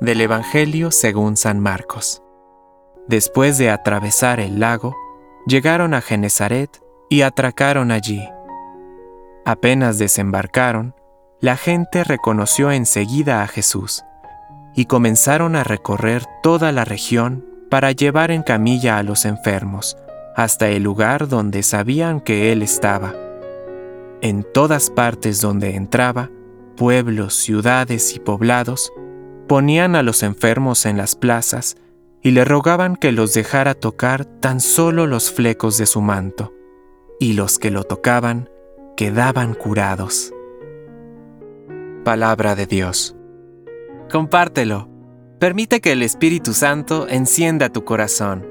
Del Evangelio según San Marcos. Después de atravesar el lago, llegaron a Genezaret y atracaron allí. Apenas desembarcaron, la gente reconoció enseguida a Jesús y comenzaron a recorrer toda la región para llevar en camilla a los enfermos hasta el lugar donde sabían que Él estaba. En todas partes donde entraba, pueblos, ciudades y poblados, ponían a los enfermos en las plazas y le rogaban que los dejara tocar tan solo los flecos de su manto, y los que lo tocaban quedaban curados. Palabra de Dios. Compártelo. Permite que el Espíritu Santo encienda tu corazón.